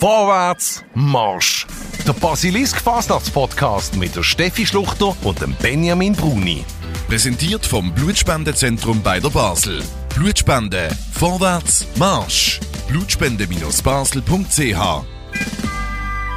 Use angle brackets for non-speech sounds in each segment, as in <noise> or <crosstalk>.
Vorwärts, Marsch! Der Basilisk Fasnachts-Podcast mit der Steffi Schluchter und dem Benjamin Bruni. Präsentiert vom Blutspendezentrum bei der Basel. Blutspende. Vorwärts, Marsch! Blutspende-basel.ch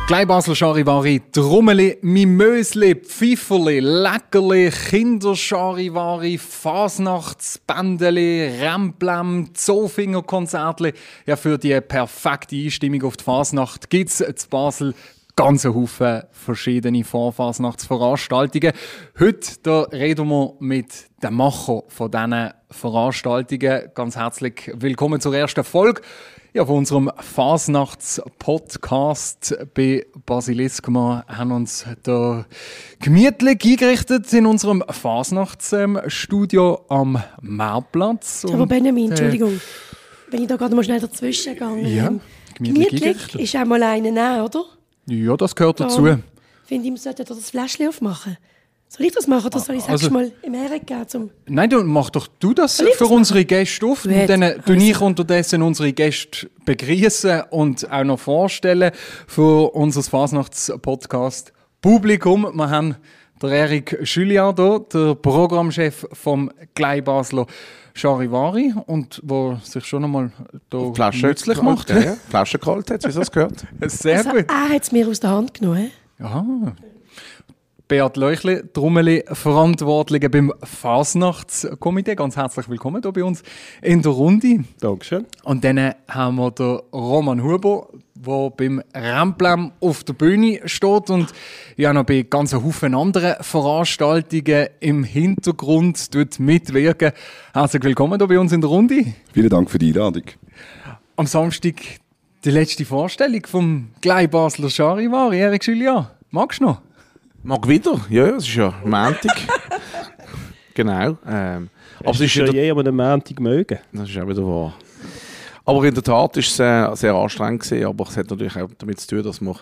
Gleich Basel Charivari, Drummeli, Mimösli, Pfifferli, Leckerli, Kindercharivari, Fasnachtsbändeli, Remblem, Zofingerkonzertli. Ja, für die perfekte Einstimmung auf die Fasnacht gibt's zu Basel ganz Haufen verschiedene Vorfasnachtsveranstaltungen. Heute da reden wir mit dem Macher von diesen Veranstaltungen. Ganz herzlich willkommen zur ersten Folge ja, von unserem Fasnachts-Podcast bei Basilisk. Wir haben uns da gemütlich eingerichtet in unserem Fasnachtsstudio am Marktplatz. Aber Benjamin, Entschuldigung, wenn ich da gerade mal schnell dazwischen gehe. Ja, gemütlich, gemütlich ist auch mal nehmen, oder? Ja, das gehört dazu. Darum Finde ich, man sollte das Fläschchen aufmachen. Soll ich das machen oder soll ich es Also- mal im Herren geben? Zum Nein, du mach doch du das Soll für das unsere Gäste auf. Und dann tue also. ich unterdessen unsere Gäste begrüßen und auch noch vorstellen für unser Fasnachts-Podcast Publikum. Wir haben der Erik Julian hier, der Programmchef vom Gleibasler Charivari und wo sich schon einmal da Flasche nützlich macht. Ja, ja. Flasche geholt hat, wie das gehört. <laughs> Sehr also, gut. er hat es mir aus der Hand genommen. Aha. Beat Leuchli, Drummeli, Verantwortliche beim Fasnachtskomitee. Ganz herzlich willkommen hier bei uns in der Runde. Dankeschön. Und dann haben wir den Roman Huber, der beim Remplem auf der Bühne steht und ja noch bei ganz Haufen anderen Veranstaltungen im Hintergrund tut mitwirken. Herzlich willkommen hier bei uns in der Runde. Vielen Dank für die Einladung. Am Samstag die letzte Vorstellung vom Gleibasler Charivari. Erik Julian, magst du noch? Mag wieder? Ja, es ist ja Montag. <laughs> genau. Ähm, aber es ist ja je an einem Montag mögen? Das ist auch wieder wahr. Aber in der Tat ist es sehr, sehr anstrengend gewesen, aber es hat natürlich auch damit zu tun, dass man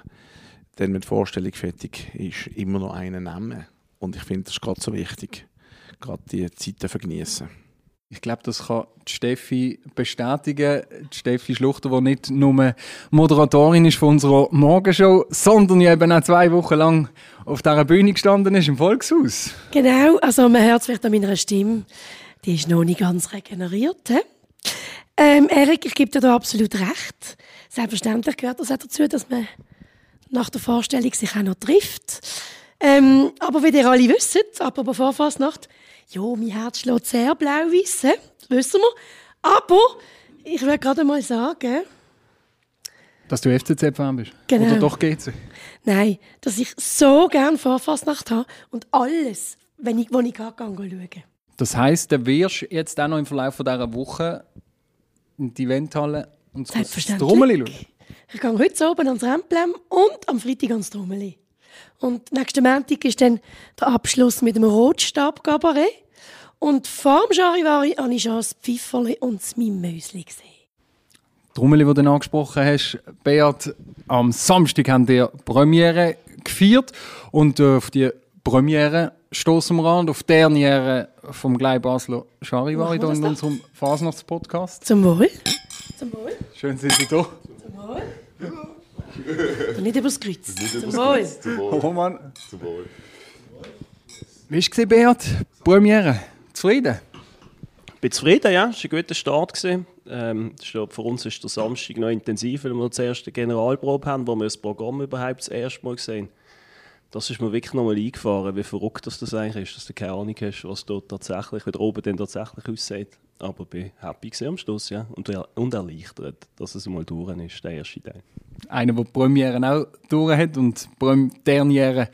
dann mit der Vorstellung fertig ist, immer noch einen nehmen. Und ich finde, das ist gerade so wichtig. Gerade die Zeiten vergenießen. Ich glaube, das kann die Steffi bestätigen. Steffi Schluchter, die nicht nur Moderatorin ist von unserer Morgenshow, sondern eben auch zwei Wochen lang auf dieser Bühne gestanden ist im Volkshaus. Genau, also man hört es vielleicht an meiner Stimme. Die ist noch nicht ganz regeneriert. Ähm, Erik, ich gebe dir da absolut recht. Selbstverständlich gehört das auch dazu, dass man nach der Vorstellung sich auch noch trifft. Ähm, aber wie ihr alle wisst, apropos Vorfasnacht, ja, mein Herz schlägt sehr das wissen wir. Aber ich will gerade mal sagen, Dass du FCZ-Fan bist. Genau. Oder doch GC. nein, dass ich so gerne Vorfasnacht habe und alles, wenn ich, wo ich gehe, gehe schauen. Das heisst, du wirst jetzt auch noch im Verlauf von dieser Woche in die Eventhalle und das. Trommeli schauen. Ich gehe heute oben ans Remplem und am Freitag ans Trommeli. Und nächsten Montag ist dann der Abschluss mit dem Rotstab-Gabarett. Und vor dem Charivari habe ich schon das Pfifferli und das Mimösli gesehen. Trommeli, die du angesprochen hast, Beat, am Samstag haben wir Premiere gefeiert und äh, auf die Premiere stoßen wir an und auf die Derniere vom Gleib Basler Charivari hier in doch? unserem Fasnachtspodcast. Zum Wohl. Zum Wohl. Schön sind Sie da. Zum Wohl. Und <laughs> nicht übers Kreuz. Zum Wohl. Roman. Wie war es, Beat? Premiere? Zufrieden? Ich bin zufrieden, ja. Es war ein guter Start. gewesen. Ähm, ich glaube, für uns ist der Samstag noch intensiv, weil wir zuerst eine Generalprobe haben, wo wir das Programm überhaupt das erste Mal sehen. Das ist mir wirklich nochmal eingefahren, wie verrückt das, das eigentlich ist, dass du keine Ahnung hast, was dort tatsächlich, wie der oben dann tatsächlich aussieht. Aber ich bin happy am Schluss, ja. Und, er- und erleichtert, dass es mal durch ist, der erste Teil. Einer, der die Premiere auch durch hat und die Derniere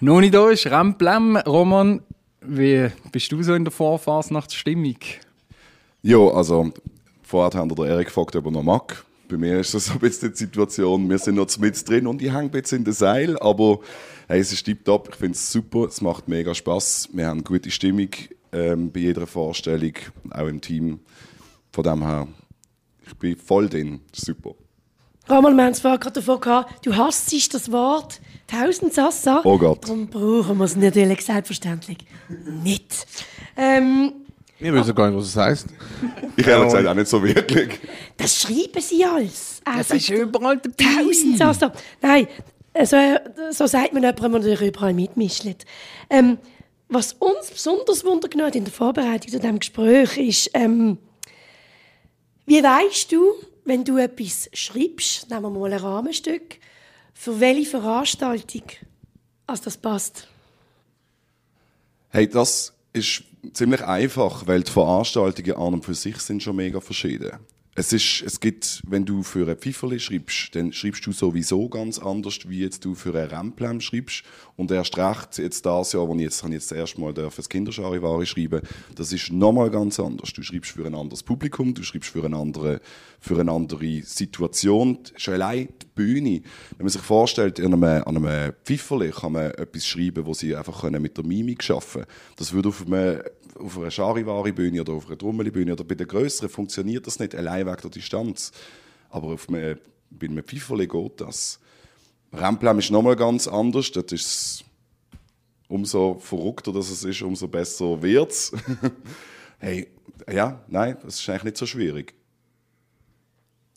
noch nicht da ist. Remplem, Roman, wie bist du so in der Vorfasnachtsstimmung? Ja, also vorher haben wir den Erik gefragt, ob er noch mag. Bei mir ist das so ein bisschen die Situation, wir sind noch mit drin und ich hänge ein bisschen in den Seil, aber hey, es ist tipptopp, ich finde es super, es macht mega Spaß. Wir haben gute Stimmung ähm, bei jeder Vorstellung, auch im Team. Von dem her, ich bin voll drin, super. Roman, wir haben es gerade davon gehabt, du hasst das Wort Tausendsassa. Oh Gott. Darum brauchen wir es natürlich selbstverständlich nicht. Ähm, Wir wissen gar nicht, was es heisst. <laughs> Ich ehrlich gesagt auch nicht so wirklich. Das schreiben sie alles. Das Also, ist überall dabei. Tausend also, Nein, also, so sagt man jemandem, der überall mitmischt. Ähm, was uns besonders wundern hat in der Vorbereitung zu diesem Gespräch ist, ähm, wie weißt du, wenn du etwas schreibst, nehmen wir mal ein Rahmenstück, für welche Veranstaltung als das passt? Hey, das ist ziemlich einfach, weil die Veranstaltungen an und für sich sind schon mega verschieden. Es, ist, es gibt, wenn du für ein Pfifferli schreibst, dann schreibst du sowieso ganz anders, wie jetzt du für ein Remplam schreibst. Und erst recht, jetzt das Jahr, wo ich jetzt, jetzt das erste Mal das Kinderscharivari schreiben, das ist nochmal ganz anders. Du schreibst für ein anderes Publikum, du schreibst für eine andere, für eine andere Situation. Schon allein die Bühne. Wenn man sich vorstellt, an einem, an einem Pfifferli kann man etwas schreiben, wo sie einfach mit der Mimik arbeiten können. Das würde auf einem auf einer Charivari-Bühne oder auf einer Trommeli-Bühne oder bei der größeren funktioniert das nicht allein wegen der Distanz. Aber auf einem, bei einem Pfifferli geht das. Remplam ist nochmal ganz anders. Das ist umso verrückter dass es ist, umso besser wird es. <laughs> hey, ja, nein, das ist eigentlich nicht so schwierig.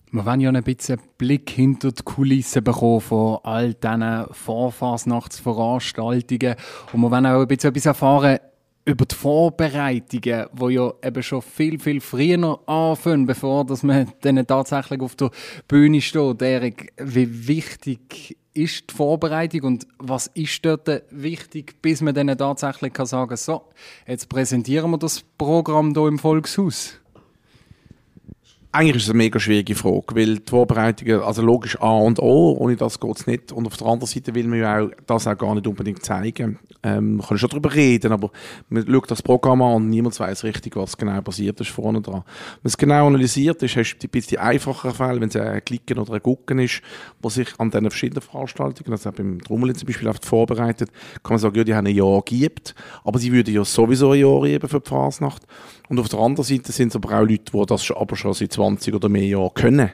Wir wollen ja ein bisschen einen Blick hinter die Kulissen bekommen von all diesen Vorfasnachtsveranstaltungen. Und wir wollen auch ein bisschen etwas erfahren über die Vorbereitungen, die ja eben schon viel, viel früher anfangen, bevor dass man dann tatsächlich auf der Bühne steht. Erik, wie wichtig ist die Vorbereitung und was ist dort wichtig, bis man dann tatsächlich kann sagen so, jetzt präsentieren wir das Programm hier im Volkshaus? Eigentlich ist es eine mega schwierige Frage, weil die Vorbereitungen, also logisch A und O, ohne das geht es nicht. Und auf der anderen Seite will man ja auch das auch gar nicht unbedingt zeigen. Ähm, man kann schon darüber reden, aber man schaut das Programm an und niemand weiß richtig, was genau passiert ist vorne dran. Wenn es genau analysiert ist, hast du ein bisschen einfacher Fälle, wenn es ein Klicken oder ein Gucken ist, wo sich an diesen verschiedenen Veranstaltungen, also beim Trommel zum Beispiel, oft vorbereitet, kann man sagen, ja, die haben ein Jahr gegeben, aber sie würden ja sowieso ein Jahr geben für die Fasnacht. Und auf der anderen Seite sind es aber auch Leute, die das aber schon seit 20 oder mehr Jahren können.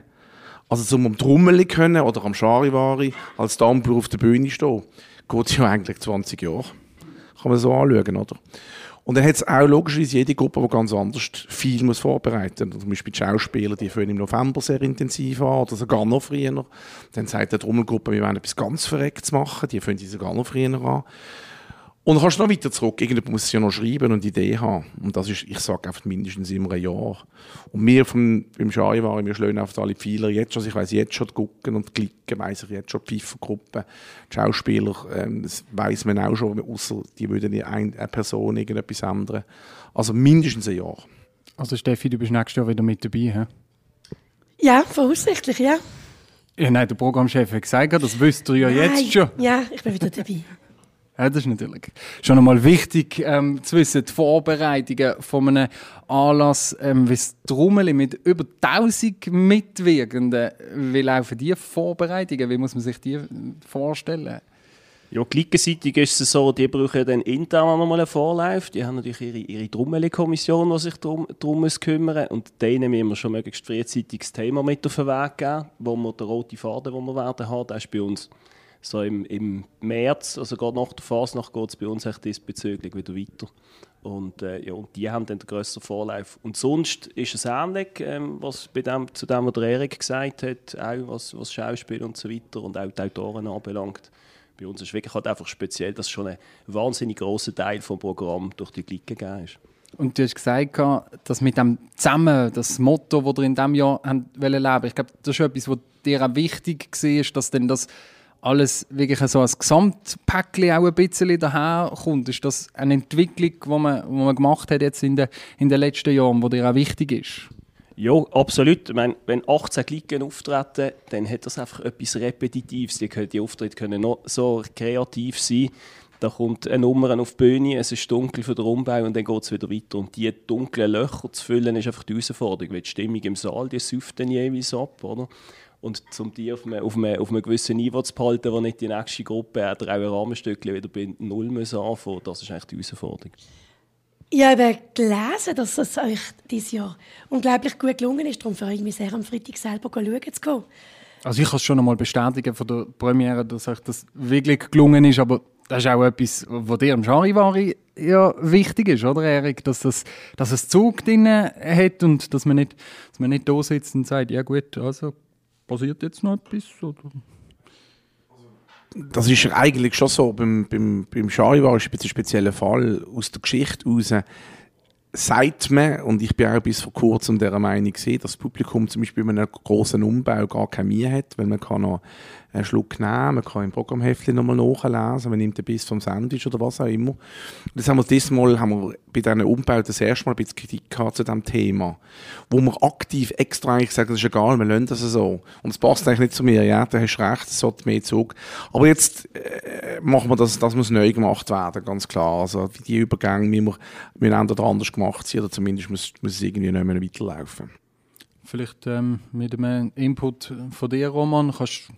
Also zum am Trommeli können oder am Charivari als Dampfer auf der Bühne stehen, geht ja eigentlich 20 Jahre. Kann man so anschauen, oder? Und dann hat es auch logischerweise jede Gruppe, die ganz anders viel muss vorbereiten muss. Zum Beispiel die Schauspieler, die fangen im November sehr intensiv an oder sogar noch früher. Dann sagt die Trommelgruppe, wir wollen etwas ganz Verrecktes machen, die fangen sogar noch früher an. Und dann kannst du noch weiter zurück. Irgendjemand muss ja noch schreiben und Idee haben. Und das ist, ich sage einfach mindestens immer ein Jahr. Und wir vom, beim Schei waren, wir schlagen einfach alle Pfeiler jetzt schon. Also ich weiss jetzt schon die Gucken und die Klicken, weiss ich jetzt schon die Pfeifergruppe. Die Schauspieler, ähm, das weiss man auch schon, außer die würden eine, eine Person irgendetwas ändern. Also mindestens ein Jahr. Also Steffi, du bist nächstes Jahr wieder mit dabei, hä? Ja, voraussichtlich, ja. Ja, nein, der Programmchef hat gesagt, das wüsst ihr ja jetzt Nein. schon. Ja, ich bin wieder dabei. Ja, das ist natürlich schon einmal wichtig ähm, zu wissen, die Vorbereitungen von einem Anlass, ähm, wie das Trommeli mit über 1000 Mitwirkenden, wie laufen die Vorbereitungen, wie muss man sich die vorstellen? Ja, gleichzeitig ist es so, die brauchen ja dann intern nochmal einen Vorlauf. Die haben natürlich ihre, ihre Trommeli-Kommission, die sich darum, darum muss kümmern Und denen müssen wir schon möglichst frühzeitig das Thema mit auf den Weg geben, wo wir den roten Faden, den wir werden haben, der ist bei uns so im, im März, also gerade nach der Fasnacht, geht es bei uns echt diesbezüglich wieder weiter. Und, äh, ja, und die haben dann den grösseren Vorlauf. Und sonst ist es ähnlich, ähm, was bei dem, zu dem, was der Erik gesagt hat, auch was, was Schauspiel und so weiter und auch die Autoren anbelangt. Bei uns ist es wirklich halt einfach speziell, dass schon ein wahnsinnig grosser Teil vom Programm durch die Glicke gegeben ist. Und du hast gesagt, dass mit dem Zusammen, das Motto, das ihr in diesem Jahr haben leben ich glaube, das ist etwas, was dir auch wichtig war, dass denn das alles wirklich so als Gesamtpäckchen auch ein bisschen daherkommt. Ist das eine Entwicklung, die man, die man gemacht hat jetzt in den, in den letzten Jahren, die dir auch wichtig ist? Ja, absolut. Ich meine, wenn 18 Klicken auftreten, dann hat das einfach etwas Repetitives. Die, die Auftritte können noch so kreativ sein. Da kommt eine Nummer auf die Bühne, es ist dunkel für den Umbau und dann geht es wieder weiter. Und diese dunklen Löcher zu füllen, ist einfach die Herausforderung, weil die Stimmung im Saal, die säuft dann jeweils ab, oder? Und um die auf einem, auf, einem, auf einem gewissen Niveau zu behalten, wo nicht die nächste Gruppe oder auch ein Rahmenstückchen wieder bei Null muss anfangen das ist eigentlich die Herausforderung. Ich habe gelesen, dass es euch dieses Jahr unglaublich gut gelungen ist. Darum freue ich mich sehr, am Freitag selber schauen zu gehen. Also ich kann es schon einmal bestätigen von der Premiere, dass euch das wirklich gelungen ist, aber das ist auch etwas, was dir im Charivari ja wichtig ist, oder Erik? Dass, das, dass es Zug drin hat und dass man, nicht, dass man nicht da sitzt und sagt, ja gut, also passiert jetzt noch etwas? Oder? Das ist eigentlich schon so. Beim, beim, beim Charivari ist ein spezieller Fall. Aus der Geschichte heraus sagt man, und ich bin auch bis vor kurzem der Meinung dass das Publikum zum Beispiel bei einem großen Umbau gar keine Mühe hat, weil man kann noch einen Schluck nehmen, man kann im Programmheftchen nochmal nachlesen, man nimmt ein bisschen vom Sandwich oder was auch immer. Das haben wir dieses haben wir bei diesen Umbauten das erste Mal ein bisschen Kritik gehabt zu diesem Thema, wo wir aktiv extra eigentlich sagen, das ist egal, wir lassen das so. Und es passt eigentlich nicht zu mir, ja, da hast du recht, es sollte mehr Zug. Aber jetzt äh, machen wir das, das muss neu gemacht werden, ganz klar. Also die Übergänge müssen müssen entweder anders gemacht sein oder zumindest muss, muss es irgendwie nicht mehr weiterlaufen. Vielleicht ähm, mit einem Input von dir, Roman, kannst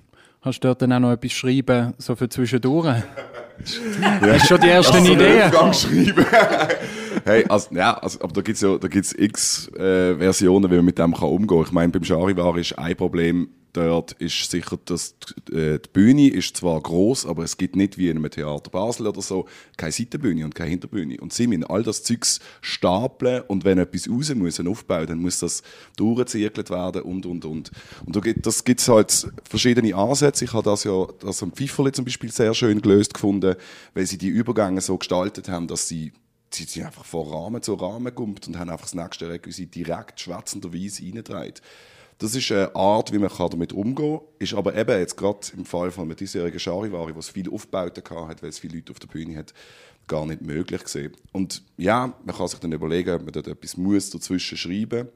Kannst du dort dann auch noch etwas schreiben, so für zwischendurch? <laughs> ja. Hast du schon die ersten Also, Ideen? <laughs> Schreiben. <laughs> hey, also, ja, also, aber da gibt's ja, da gibt's x äh, Versionen, wie man mit dem kann umgehen. Ich meine, beim Charivari ist ein Problem dort ist sicher, dass die, äh, die Bühne ist zwar groß, aber es gibt nicht wie in einem Theater Basel oder so keine Seitenbühne und keine Hinterbühne. Und sie müssen all das Zeugs stapeln und wenn etwas raus muss, ein Aufbau, dann muss das durchgezirkelt werden und, und, und. Und da gibt, das gibt's halt verschiedene Ansätze. Ich habe das ja, das am Pfifferli zum Beispiel sehr schön gelöst gefunden, weil sie die Übergänge so gestaltet haben, dass sie sie sind einfach von Rahmen zu Rahmen gumpt und haben einfach das nächste Requisit direkt schwätzenderweise reingetragen. Das ist eine Art, wie man damit umgehen kann. Ist aber eben jetzt gerade im Fall von einem diesjährigen Charivari, wo es viele Aufbauten hatte, weil es viele Leute auf der Bühne hat, gar nicht möglich gesehen. Und ja, man kann sich dann überlegen, ob man dort etwas muss dazwischen schreiben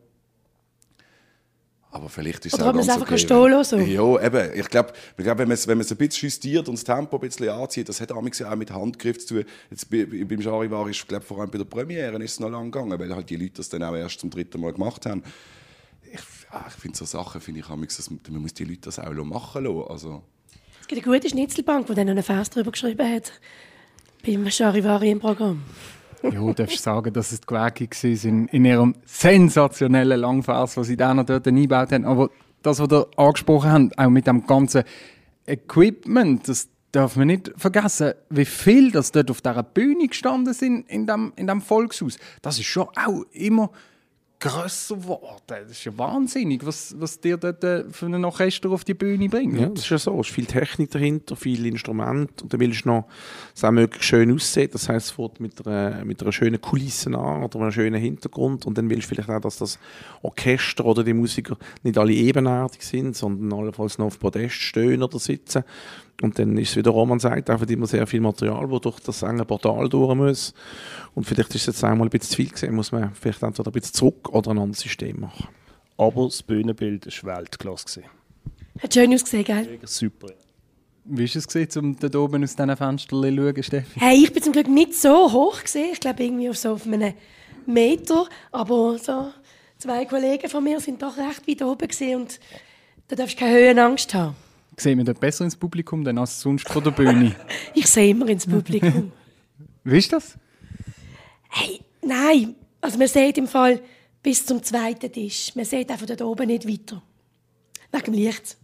aber vielleicht ist es auch man es ganz einfach okay, stehen lassen. Ja, eben. Ich glaube, ich glaub, wenn man es wenn es ein bisschen justiert und das Tempo ein bisschen anzieht, das hat auch mit Handgriff zu tun. Jetzt bei, bei- beim Charivari ist, glaube vor allem bei der Premiere ist es noch lang gegangen, weil halt die Leute das dann auch erst zum dritten Mal gemacht haben. Ich, ah, ich finde so Sachen, finde ich dass man, man muss die Leute das auch machen lassen. Also, Es gibt eine gute Schnitzelbank, die dann noch einen Vers darüber geschrieben hat. Beim Charivari im Programm. Ja, du darfst sagen, dass es die Gewäge waren in ihrem sensationellen Langvers, was sie dann noch dort eingebaut haben. Aber das, was ihr angesprochen habt, auch mit dem ganzen Equipment, das darf man nicht vergessen, wie viel das dort auf dieser Bühne gestanden sind in dem, in dem Volkshaus. Das ist schon auch immer grösser geworden. Das ist ja wahnsinnig, was, was dir dort für ein Orchester auf die Bühne bringt. Ja, das ist ja so. Es ist viel Technik dahinter, viele Instrumente. Und dann willst du noch, dass es auch möglichst schön aussieht. Das heisst, es fährt mit einer, mit einer schönen Kulisse an oder einem schönen Hintergrund. Und dann willst du vielleicht auch, dass das Orchester oder die Musiker nicht alle ebenartig sind, sondern allenfalls noch auf Podest stehen oder sitzen. Und dann ist es, wie der Roman sagt, einfach immer sehr viel Material, das durch das enge Portal durch muss. Und vielleicht ist es jetzt einmal ein bisschen zu viel gesehen, muss man vielleicht entweder ein bisschen zurück oder ein anderes System machen. Aber das Bühnenbild war Weltklasse. gewesen. Hat schön ausgesehen, gell? Mega Super. Wie ist es gewesen, um dort oben aus diesen Fenstern zu schauen, Steffi? Hey, ich bin zum Glück nicht so hoch gesehen. Ich glaube irgendwie auf so auf einem Meter. Aber so zwei Kollegen von mir sind doch recht weit oben gesehen und da darfst du keine Höhenangst haben. Sehen wir dort besser ins Publikum denn als sonst von der Bühne? <laughs> Ich sehe immer ins Publikum. Wie ist das? hey, nein. Also man sieht im Fall bis zum zweiten Tisch. Man sieht einfach dort oben nicht weiter. Wegen dem Licht.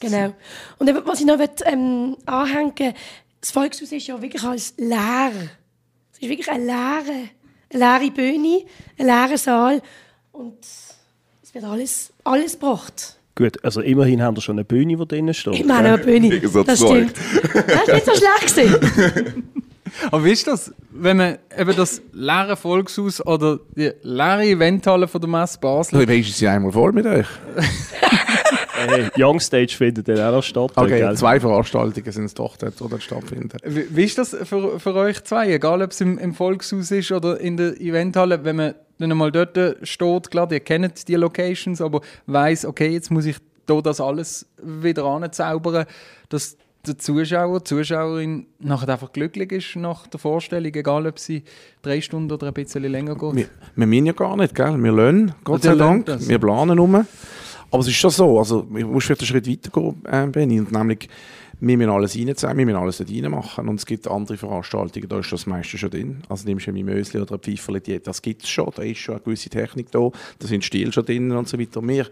Genau. Und was ich noch ähm, anhängen will, das Volkshaus ist ja wirklich als leer. Es ist wirklich eine leere, eine leere Bühne, ein leerer Saal. Und es wird alles, alles gebracht. Gut, also immerhin haben wir schon eine Bühne, die drinnen steht. Ich meine eine Bühne. Das stimmt. Das ist nicht so schlecht gewesen. <laughs> Aber wie ist das, wenn man eben das leere Volkshaus oder die leere Eventhalle von der Messe Basel... Du weisst, sie einmal voll mit euch. <laughs> Hey, Young Stage findet dann auch noch statt. Okay, gell? zwei Veranstaltungen sind es doch dort, die dort stattfinden. Wie, wie ist das für, für euch zwei? Egal, ob es im, im Volkshaus ist oder in der Eventhalle, wenn man dann einmal dort steht, klar, ihr kennt die Locations, aber weiß, okay, jetzt muss ich da das alles wieder anzaubern, dass der Zuschauer, die Zuschauerin nachher einfach glücklich ist nach der Vorstellung, egal ob sie drei Stunden oder ein bisschen länger geht. Wir, wir meinen ja gar nicht, gell? Wir lernen, Gott sei Dank. Wir planen um. Aber es ist schon so, also, ich muss vielleicht einen Schritt weiter gehen, äh, Benni, und nämlich, wir müssen alles reinzahlen, wir müssen alles dort reinmachen. Und es gibt andere Veranstaltungen, da ist das meiste schon drin. Also nimmst du ein Mösli oder ein Pfeiferli, das gibt es schon, da ist schon eine gewisse Technik da, da sind Stil schon drin und so weiter. Wir,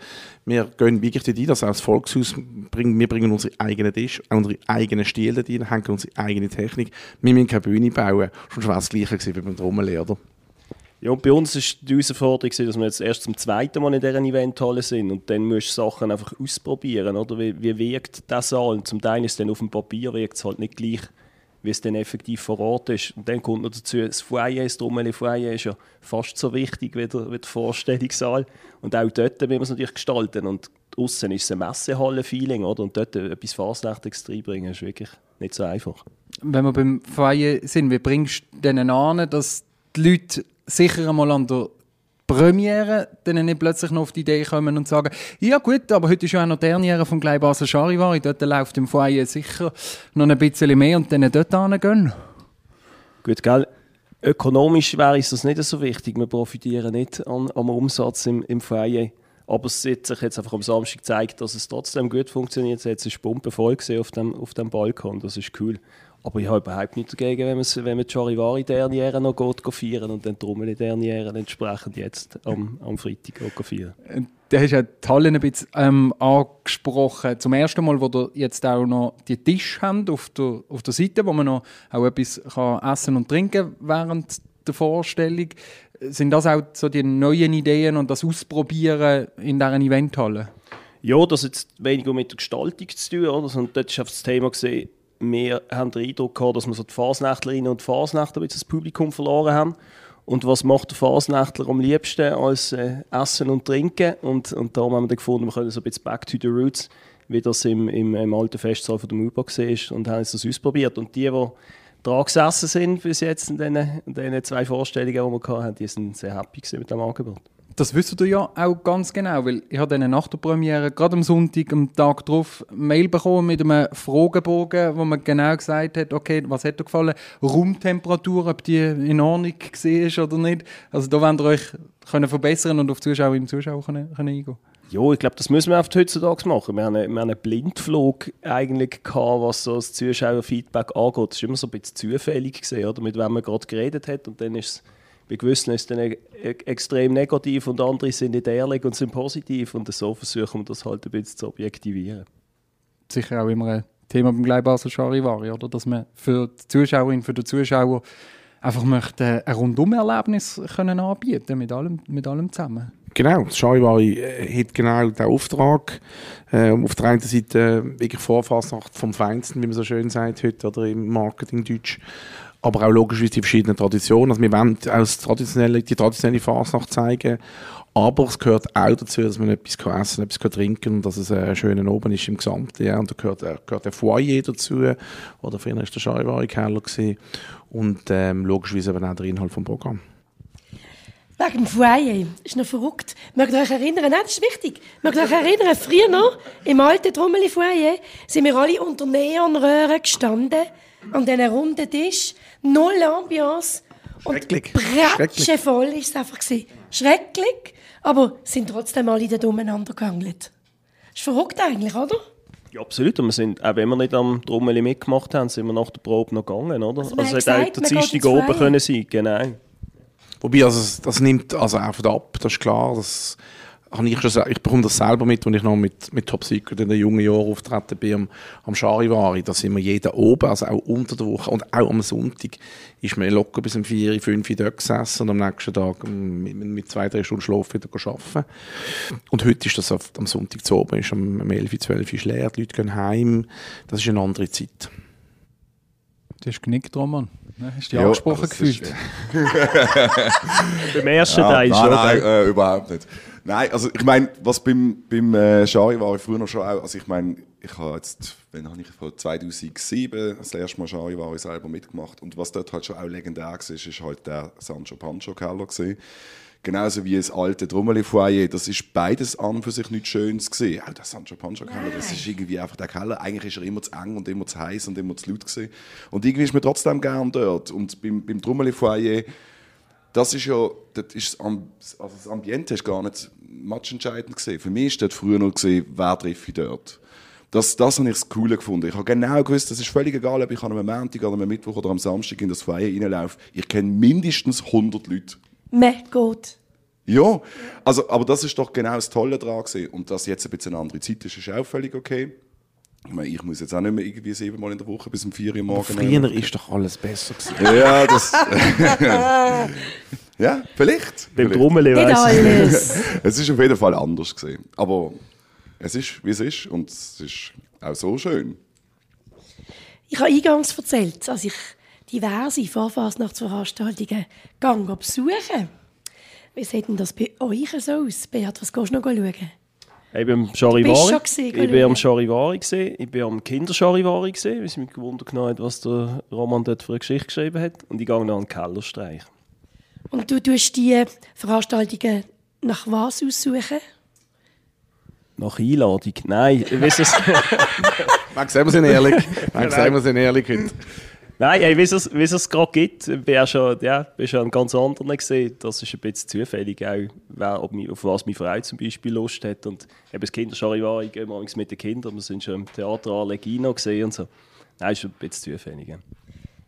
wir gehen wirklich dort rein, dass auch das Volkshaus bringen, wir bringen unsere eigenen Tisch, unsere eigenen Stile dort rein, hängen unsere eigene Technik. Wir müssen keine Bühne bauen. Schon wäre das Gleiche gewesen wie beim Trommel, oder? Ja, und bei uns war die Herausforderung, dass wir jetzt erst zum zweiten Mal in dieser Eventhalle sind und dann musst du Sachen einfach ausprobieren, oder? Wie, wie wirkt Saal? Und zum Teil ist es dann auf dem Papier wirkt es halt nicht gleich, wie es dann effektiv vor Ort ist. Und dann kommt noch dazu, das Foyer, das Trommel Foyer ist ja fast so wichtig wie der, wie der Vorstellungssaal. Und auch dort müssen wir es natürlich gestalten. Und außen ist es ein Messehalle-Feeling, oder? Und dort etwas Fasnächtiges reinbringen, ist wirklich nicht so einfach. Wenn wir beim Feiern sind, wie bringst du denen an, dass die Leute sicher einmal an der Premiere dann nicht plötzlich noch auf die Idee kommen und sagen, ja gut, aber heute ist ja auch noch die Derniere vom Gleibasel Charivari, dort läuft im Foyer sicher noch ein bisschen mehr und dann dort hingehen. Gut, gell? Ökonomisch wäre es das nicht so wichtig. Wir profitieren nicht an, am Umsatz im, im Foyer. Aber es hat sich jetzt einfach am Samstag gezeigt, dass es trotzdem gut funktioniert. Jetzt ist Pumpe voll gesehen auf dem, auf dem Balkon. Das ist cool. Aber ich habe überhaupt nichts dagegen, wenn, wenn man die Charivari Derniere noch geht, feiern und dann die Trommel Derniere entsprechend jetzt am, am Freitag feiern. Hast du ja die Halle ein bisschen ähm, angesprochen. Zum ersten Mal, wo ihr jetzt auch noch die Tisch habt auf der, auf der Seite, wo man noch auch etwas kann essen und trinken während der Vorstellung. Sind das auch so die neuen Ideen und das Ausprobieren in dieser Eventhalle? Ja, das hat jetzt weniger mit der Gestaltung zu tun. Oder? Und dort ist einfach das Thema gesehen, wir haben den Eindruck gehabt, dass wir so die Fasnächtlerinnen und Fasnächtler ein bisschen das Publikum verloren haben. Und was macht der Fasnächtler am liebsten als äh, Essen und Trinken? Und, und darum haben wir dann gefunden, wir können so ein bisschen back to the roots, wie das im, im, im alten Festsaal von der MUBA ist. Und haben jetzt das ausprobiert. Und die, die dran gesessen sind bis jetzt in diesen, in diesen zwei Vorstellungen, die wir hatten, die sind sehr happy mit dem Angebot. Das wisst ihr ja auch ganz genau, weil ich habe dann nach der Premiere, gerade am Sonntag, am Tag drauf, Mail bekommen mit einem Fragebogen, wo man genau gesagt hat, okay, was hat dir gefallen? Raumtemperatur, ob die in Ordnung war oder nicht. Also da wollt ihr euch können verbessern und auf die Zuschauerinnen und Zuschauer können, können eingehen. Ja, ich glaube, das müssen wir oft heutzutage machen. Wir haben einen, wir haben einen Blindflug eigentlich gehabt, was so das Zuschauerfeedback angeht. Das war immer so ein bisschen zufällig, gewesen, oder? mit wem man gerade geredet hat. Und dann ist es, bei gewissen ist es dann e e extrem negativ und andere sind nicht ehrlich und sind positiv. Und so versuchen wir das halt ein bisschen zu objektivieren. Sicher auch immer ein Thema beim Gleibasel Charivari, oder? Dass man für die Zuschauerin, für den Zuschauer einfach möchte ein Rundumerlebnis können anbieten mit allem, mit allem zusammen. Genau, das Charivari äh, hat genau den Auftrag. Äh, auf der einen Seite äh, wirklich Vorfasnacht vom Feinsten, wie man so schön sagt heute, oder im Marketingdeutsch. Aber auch logischerweise die verschiedenen Traditionen. Also wir wollen auch das traditionelle, die traditionelle Fasnacht zeigen. Aber es gehört auch dazu, dass man etwas kann essen etwas kann trinken und dass es ein schöner Oben ist im Gesamten. Ja. Und da gehört, äh, gehört der Foyer dazu. Oder früher war der gewesen. Und ähm, logischerweise eben auch der Inhalt vom Programm. Wegen dem Foyer. Ist noch verrückt. Mögt ihr euch erinnern? Nein, das ist wichtig. Mögt ihr euch erinnern, früher noch, im alten Trommeli-Foyer, sind wir alle unter Neonröhren gestanden, an diesen runden Tisch, null Ambiance. Schrecklich. Und voll ist es einfach gewesen. Schrecklich, aber sind trotzdem alle da umeinander gehandelt. Ist verrückt eigentlich, oder? Ja, absolut. Und wir sind, auch wenn wir nicht am Trommeli mitgemacht haben, sind wir nach der Probe noch gegangen. Oder? Also Also, es hätte auch der Dienstag oben können sein Genau. Wobei, also, das nimmt also auch von ab, das ist klar. Das habe ich, schon, ich bekomme das selber mit, wenn ich noch mit, mit Top Secret in den jungen Jahren auftreten bin am, am Charivari. Da sind wir jeden oben, also auch unter der Woche und auch am Sonntag ist man locker bis um 4, 5 Uhr dort gesessen und am nächsten Tag ähm, mit, mit zwei, drei Stunden Schlaf wieder arbeiten. Und heute ist das auf, am Sonntag zu oben, ist am, am 11, 12 Uhr ist leer, die Leute gehen heim. Das ist eine andere Zeit. Du hast genickt, Roman. Hast dich Ja, angesprochen gefühlt? <laughs> Beim ersten Ja, Teil nein, schon. nein, gell? äh, überhaupt nicht. Nein, also ich meine, was beim, beim äh, Schari war ich früher noch schon auch, also ich meine, ich habe jetzt, wenn habe ich von 2007 das erste Mal Schari war ich selber mitgemacht und was dort halt schon auch legendär war, ist, ist halt der Sancho Pancho Keller gewesen. Genauso wie das alte Trommeli Foyer, das ist beides an für sich nichts Schönes gesehen. Auch der Sancho Pancho Keller, das ist irgendwie einfach der Keller. Eigentlich ist er immer zu eng und immer zu heiß und immer zu laut gewesen. Und irgendwie ist man trotzdem gern dort. Und beim, beim Trommeli Foyer das ist ja, das, ist also das Ambiente ist gar nicht matchentscheidend gesehen. Für mich ist dort früher noch gesehen, wer treffe ich dort. Das, das habe ich das Coole gefunden. Ich habe genau gewusst, das ist völlig egal, ob ich an einem Montag oder am Mittwoch oder am Samstag in das Feier reinlaufe. Ich kenne mindestens 100 Leute. Mehr geht. Ja, also, aber das ist doch genau das Tolle daran gewesen. Und dass jetzt ein bisschen eine andere Zeit ist, ist auch völlig okay. Ich meine, ich muss jetzt auch nicht mehr irgendwie siebenmal in der Woche bis um vier Uhr morgens. Früher ist doch alles besser gewesen. Ja, das. <laughs> <laughs> ja, vielleicht. Beim ich. alles. <laughs> Es ist auf jeden Fall anders gesehen. Aber es ist, wie es ist. Und es ist auch so schön. Ich habe eingangs erzählt, dass ich diverse Vorfasnachtsveranstaltungen gang besuchen. Wie sieht denn das bei euch so aus? Beat, was gehst du noch schauen? Ich bin am Charivari. gewesen, Ich bin am Charivari gesehen. Ich bin am Kindercharivari gesehen, weil sie mich gewundert hat, was der Roman dort für eine Geschichte geschrieben hat. Und ich gehe noch an den Kellerstreich. Und du tust die Veranstaltungen nach was aussuchen? Nach Einladung? Nein, ich weiß es. <laughs> Sagen wir sind ehrlich. Sagen wir sind ehrlich heute. Nein, hey, wie es es- wie es es gerade gibt, ich bin ja schon, ja, bin schon an ganz anderen gesehen. Das ist ein bisschen zufällig, auch, wer, ob, mi- auf was mein Verein zum Beispiel Lust hat. Und eben das Kindercharivari gehen wir manchmal mit den Kindern. Wir sind schon im Theater Allegino gesehen und so. Nein, ist ein bisschen zufällig. Ja.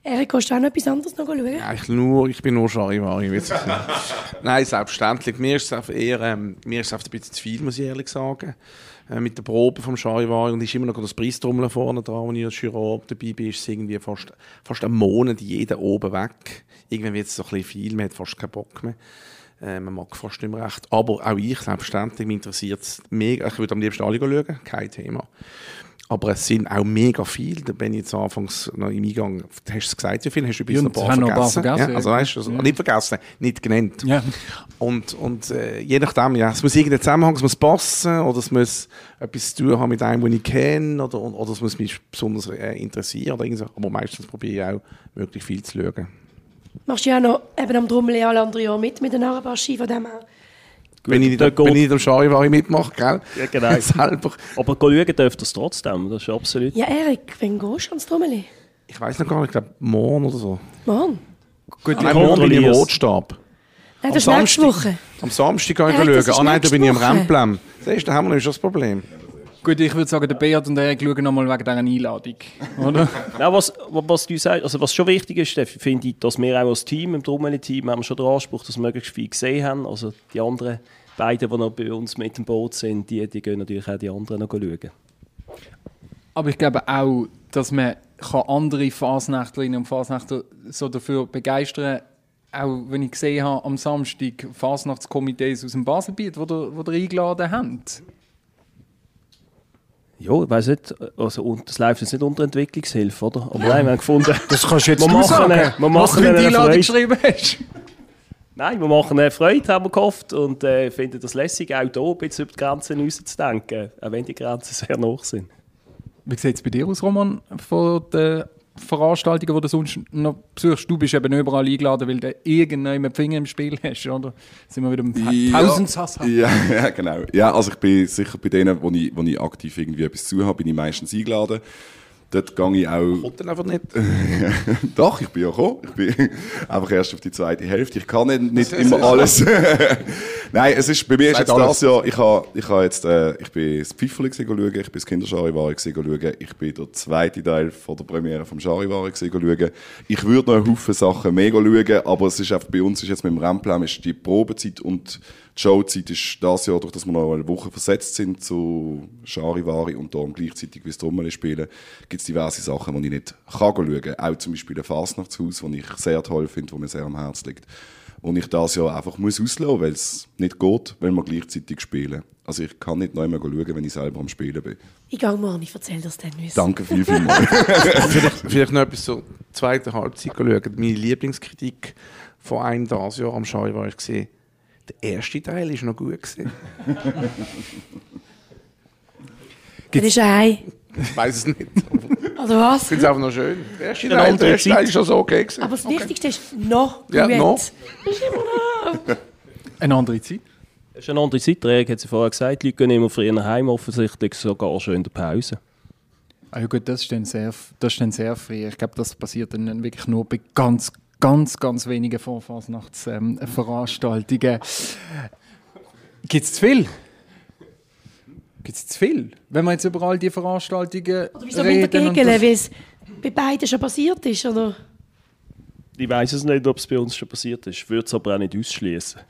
Erik, kannst du auch noch etwas anderes noch schauen? Eigentlich nur, ich bin nur Charivari. <laughs> Nein, selbstverständlich. Mir ist es eher, ähm, mir ist es ein bisschen zu viel, muss ich ehrlich sagen. Äh, mit der Probe vom Charivari und ist immer noch das Preistrommel vorne dran, wo ich als Juror dabei bin, ist es irgendwie fast, fast einen Monat jeder oben weg. Irgendwann wird es so ein bisschen viel, man hat fast keinen Bock mehr. Äh, man mag fast nicht mehr recht. Aber auch ich, selbstverständlich, mich interessiert es mega. Ich würde am liebsten alle schauen, kein Thema. Aber es sind auch mega viele. Da bin ich jetzt anfangs noch im Eingang. Hast du es gesagt, wie viele? Hast du übrigens Ja, noch ein paar ein paar vergessen? vergessen, Ja, also ja. weißt du, also, nicht vergessen, nicht genannt. Ja. Und, und äh, je nachdem, ja, es muss irgendein Zusammenhang, es muss passen oder es muss etwas zu tun haben mit einem, den ich kenne oder, oder es muss mich besonders äh, interessieren. Oder irgend so. Aber meistens probiere ich auch, möglichst viel zu schauen. Machst du ja noch eben am Drummel alle anderen Jahr mit, mit den Narabaschi von dem wenn ich, nicht, da wenn ich nicht am Charivari mitmache, gell? Ja, genau. <laughs> Selber. Aber schauen dürft ihr es trotzdem, das ist absolut. Ja, Erik, wann gehst du ans Drummeli? Ich weiß noch gar nicht, ich glaube morgen oder so. Morgen? Gut, Nein, morgen bin ich im. Rotstab. Nein, das ist nächste Woche. Am Samstag gehe ich schauen. Ah nein, da bin ich am Woche. Remplam. Siehst du, da haben wir nämlich schon das Problem. Gut, ich würde sagen, der Beat und der schauen nochmal wegen dieser Einladung. Oder? <laughs> Nein, was, was du sagst, also was schon wichtig ist, finde ich, dass wir auch als Team, im Drummeli-Team, haben wir schon den Anspruch, dass wir möglichst viel gesehen haben. Also die anderen beiden, die noch bei uns mit dem Boot sind, die, die gehen natürlich auch die anderen noch schauen. Aber ich glaube auch, dass man kann andere Fasnächtlerinnen und Fasnächter so dafür begeistern auch wenn ich gesehen habe, am Samstag Fasnachtskomitees aus dem Baselbiet, die ihr, wo ihr eingeladen habt. Ja, ich weiß nicht, also, und das läuft jetzt nicht unter Entwicklungshilfe, oder? Aber nein, wir haben gefunden, <laughs> Das kannst du jetzt Wir du machen sagen, eine- wir was machen du in die Einladung Freude. geschrieben hast. nein, wir machen eine Freude, haben wir gehofft, und äh, finden das lässig, auch hier ein bisschen über die Grenzen rauszudenken, auch wenn die Grenzen sehr hoch sind. Wie sieht es bei dir aus, Roman, von den Veranstaltungen, die du sonst noch besuchst? Du bist eben überall eingeladen, weil du irgendeinen Finger im Spiel hast, oder? Sind wir wieder im Ja. Tausendsass? Ja, ja, genau. Ja, also ich bin sicher bei denen, wo ich, wo ich aktiv irgendwie etwas zu habe, bin ich meistens eingeladen. Dort gehe ich auch... Kommt dann einfach nicht. <laughs> Doch, ich bin ja gekommen. Ich bin <laughs> einfach erst auf die zweite Hälfte. Ich kann nicht, nicht immer alles. <laughs> Nein, es ist, bei mir ist jetzt alles. das Jahr, ich habe, ich habe jetzt, äh, ich bin das Pfifferli gesehen schauen, ich bin das Kinderscharivari gesehen schauen, ich bin der zweite Teil von der Premiere vom Charivari gesehen schauen. Ich würde noch einen Haufen Sachen mega schauen, aber es ist einfach, bei uns ist jetzt mit dem Rennplan ist die Probezeit und die Showzeit ist das Jahr, durch dass wir noch eine Woche versetzt sind zu Charivari und darum gleichzeitig wie das Trommel spielen, gibt es diverse Sachen, die ich nicht kann schauen kann. Auch zum Beispiel ein Fastnachtshaus, das ich sehr toll finde, das mir sehr am Herzen liegt. Und ich das ja einfach muss auslassen, weil es nicht geht, wenn wir gleichzeitig spielen. Also ich kann nicht neu mehr schauen, wenn ich selber am Spielen bin. Ich gehe morgen, ich erzähle das dann. uns. Danke viel, viel mal. <laughs> <laughs> vielleicht, vielleicht noch etwas zur zweiten Halbzeit schauen. Meine Lieblingskritik von einem das Jahr am Schei war ich gesehen. Der erste Teil ist noch gut gewesen. <laughs> Das ist ein. Ich weiß es nicht. Ich Oder was? finde es einfach noch schön. Der erste Eine Teil, andere der erste. Teil ist schon so okay gewesen. Aber das Wichtigste ist noch Ja, gut. noch. Eine andere Zeit. Das ist eine andere Zeit, der Erik hat es ja vorher gesagt, die Leute gehen immer früher nach Hause, offensichtlich sogar schon in der Pause. Ah ja gut, das ist dann sehr, das ist dann sehr früh. Ich glaube, das passiert dann wirklich nur bei ganz, ganz, ganz wenigen Vorfasnachtsveranstaltungen. Ähm, Gibt es zu viel? Gibt es zu viel? Wenn wir jetzt über all die Veranstaltungen Oder wieso mit reden. und dagegen, das- weil es bei beiden schon passiert ist, oder? Ich weiß es nicht, ob es bei uns schon passiert ist. Ich würde es aber auch nicht ausschließen.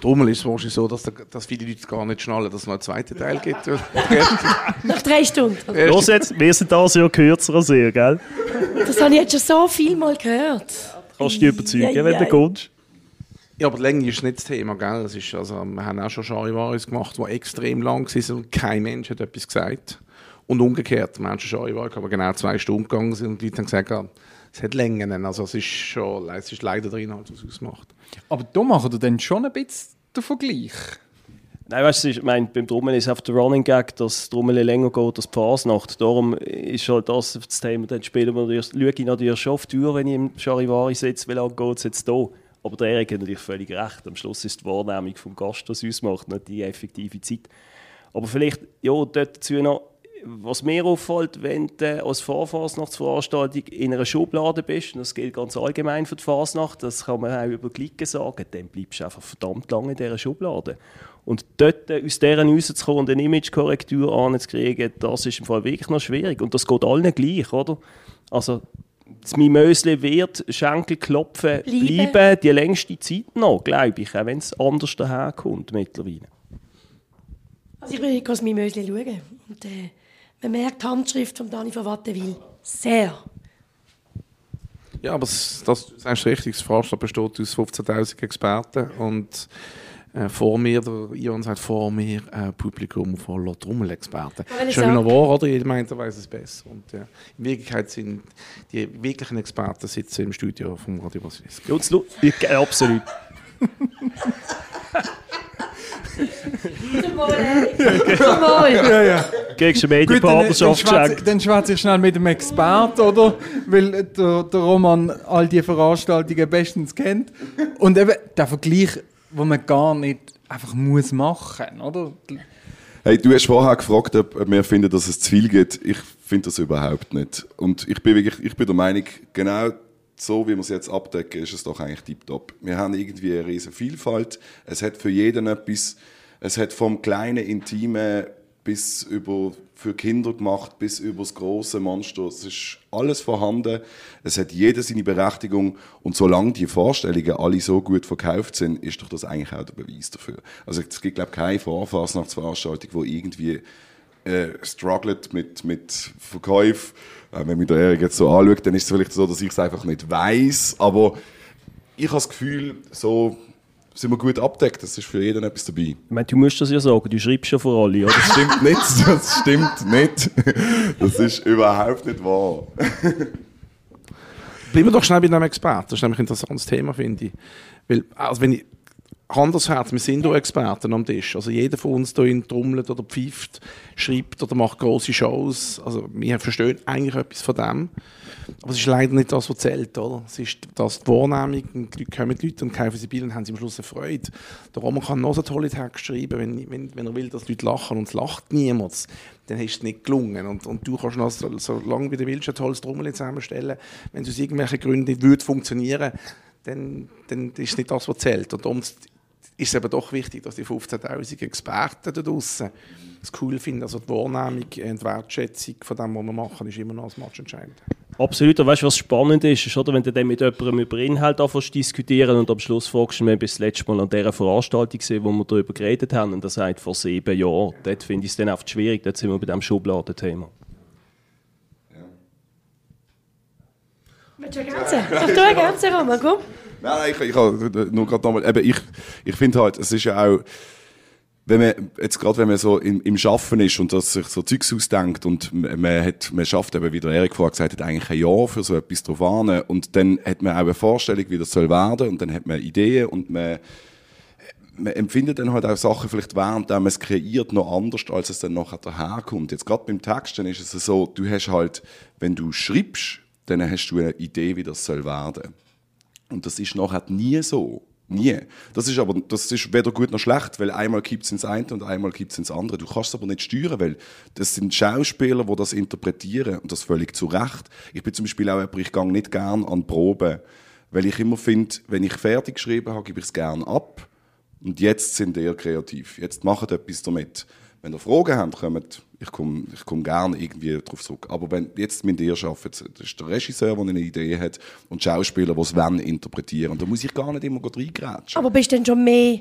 Darum ist es wahrscheinlich so, dass, der, dass viele Leute gar nicht schnallen, dass es noch einen zweiten Teil gibt. <laughs> Nach drei Stunden. <laughs> Los jetzt, wir sind da sehr kürzer als ihr, gell? Das habe ich jetzt schon so viel mal gehört. Kannst du dich überzeugen, Ja, wenn ja. du kommst? ja, aber die Länge ist nicht das Thema, gell? Es ist, also, wir haben auch schon Charivaris gemacht, die extrem lang sind und kein Mensch hat etwas gesagt. Und umgekehrt, Menschen Charivari, aber genau zwei Stunden gegangen sind und die Leute haben gesagt, ja, es hat Längen. Also es ist schon, es ist leider drin, was es ausmacht. Aber da machen wir dann schon ein bisschen den Vergleich. Nein, weißt du, ich meine, beim Trommeln ist auf der Running Gag, dass das Trommeln länger geht als die Fasnacht. Darum ist halt das das Thema. Dann spielen wir natürlich, schaue ich natürlich schon auf die Uhr, wenn ich im Charivari sitze, wie lange geht es jetzt hier. Aber der Erik hat natürlich völlig recht. Am Schluss ist die Wahrnehmung vom Gast, was ausmacht, nicht die effektive Zeit. Aber vielleicht, ja, dort dazu noch, was mir auffällt, wenn du als Vorfasnachtsveranstaltung in einer Schublade bist, und das gilt ganz allgemein für die Fasnacht, das kann man auch über Liege sagen, dann bleibst du einfach verdammt lange in dieser Schublade. Und dort äh, aus dieser rauszukommen und eine Imagekorrektur anzukriegen, das ist im Fall wirklich noch schwierig. Und das geht allen gleich, oder? Also, das Mimösli wird Schenkelklopfen Bleiben. bleiben, die längste Zeit noch, glaube ich, auch wenn es anders daherkommt mittlerweile. Also ich will das Mimösli schauen. Und äh, man merkt die Handschrift von Dani von Wattenwil sehr. Ja, aber das, du sagst richtig, das Vorstand besteht aus 15'000 Experten und äh, vor mir, der Ion sagt vor mir, ein Publikum voller Trommelexperten. Wieder sag- wahr, oder? Jeder meint, er weiß es besser. Und, ja, in Wirklichkeit sind die wirklichen Experten sitzen im Studio vom Radio Basilisk. <laughs> Ja, und das Lu- Ja, absolut. Gegen dann, Medienpartnerschaft geschenkt. dann schwätze ich schnell mit dem Experten, oder? Weil äh, der, der Roman all die Veranstaltungen bestens kennt. Und eben der Vergleich, wo man gar nicht einfach muss machen, oder? Hey, du hast vorher gefragt, ob ob wir finden, dass es zu viel gibt. Ich finde das überhaupt nicht. Und ich bin wirklich, ich bin der Meinung, genau so wie wir es jetzt abdecken, ist es doch eigentlich tiptop. Wir haben irgendwie eine riesige Vielfalt. Es hat für jeden etwas. Es hat vom kleinen Intimen bis über für Kinder gemacht, bis über das große Monster. Es ist alles vorhanden. Es hat jeder seine Berechtigung. Und solange die Vorstellungen alle so gut verkauft sind, ist doch das eigentlich auch der Beweis dafür. Also es gibt, glaube ich, keine Vorfasnachtsveranstaltung, die irgendwie äh, struggelt mit, mit Verkäufen. Äh, wenn mich der Erik jetzt so anschaut, dann ist es vielleicht so, dass ich es einfach nicht weiß. Aber ich habe das Gefühl, so sind wir gut abdeckt. Es ist für jeden etwas dabei. Ich meine, du musst das ja sagen, du schreibst ja vor alle, oder? Das stimmt nicht. <laughs> Das stimmt nicht. Das ist überhaupt nicht wahr. Bleiben wir doch schnell bei dem Experten. Das ist nämlich ein interessantes Thema, finde ich. Weil, also wenn ich Hand aufs Herz, wir sind auch Experten am Tisch. Also jeder von uns hier trommelt oder pfeift, schreibt oder macht große Shows. Also wir verstehen eigentlich etwas von dem. Aber es ist leider nicht das, was zählt. Oder? Es ist das die Wahrnehmung. Und kommen die Leute und kaufen sie Bilder und haben sie am Schluss eine Freude. Der Roman kann noch so tolle Texte schreiben, wenn, wenn, wenn er will, dass die Leute lachen und es lacht niemand. Dann ist es nicht gelungen. Und, und du kannst noch so, so lange wie du willst ein tolles Trommel zusammenstellen. Wenn es aus irgendwelchen Gründen nicht würde funktionieren dann, dann ist es nicht das, was zählt. Und darum ist es eben doch wichtig, dass die 15'000 Experten da draussen es cool finden. Also die Wahrnehmung und die Wertschätzung von dem, was wir machen, ist immer noch das Match entscheidend. Absolut. Und weißt du, was spannend ist, ist oder, wenn du dann mit jemandem über Inhalt anfängst diskutieren und am Schluss fragst du, wir bis das letzte Mal an dieser Veranstaltung gesehen, wo wir darüber geredet haben, und er sagt vor sieben Jahren. Dort finde ich es dann oft schwierig, dort sind wir bei diesem Schubladenthema. Willst du ergänzen? Ach, du ergänzen, Roman, komm. Nein, ich, ich nur gerade nochmal, eben, ich, ich finde halt, es ist ja auch, wenn man, jetzt gerade wenn man so im, im Schaffen ist und sich so Zeugs ausdenkt und man, hat, man schafft eben, wie der Erik vorher gesagt hat, eigentlich ein Jahr für so etwas drauf an und dann hat man auch eine Vorstellung, wie das soll werden und dann hat man Ideen und man, man empfindet dann halt auch Sachen vielleicht während man es kreiert noch anders, als es dann nachher daherkommt. Jetzt gerade beim Texten ist es so, du hast halt, wenn du schreibst, dann hast du eine Idee, wie das soll werden. Und das ist nachher nie so. Nie. Das ist aber das ist weder gut noch schlecht, weil einmal kippt es ins eine und einmal kippt es ins andere. Du kannst es aber nicht steuern, weil das sind Schauspieler, die das interpretieren und das völlig zu Recht. Ich bin zum Beispiel auch jemand, ich gehe nicht gern an Proben, weil ich immer finde, wenn ich fertig geschrieben habe, gebe ich es gern ab Und jetzt sind ihr kreativ. Jetzt macht etwas damit. Wenn ihr Fragen habt, kommt, ich komme ich komm gerne irgendwie darauf zurück. Aber wenn, jetzt müsst ihr arbeiten. Das ist der Regisseur, der eine Idee hat und die Schauspieler, die es wollen, interpretieren. Und da muss ich gar nicht immer reingrätschen. Aber bist du denn schon mehr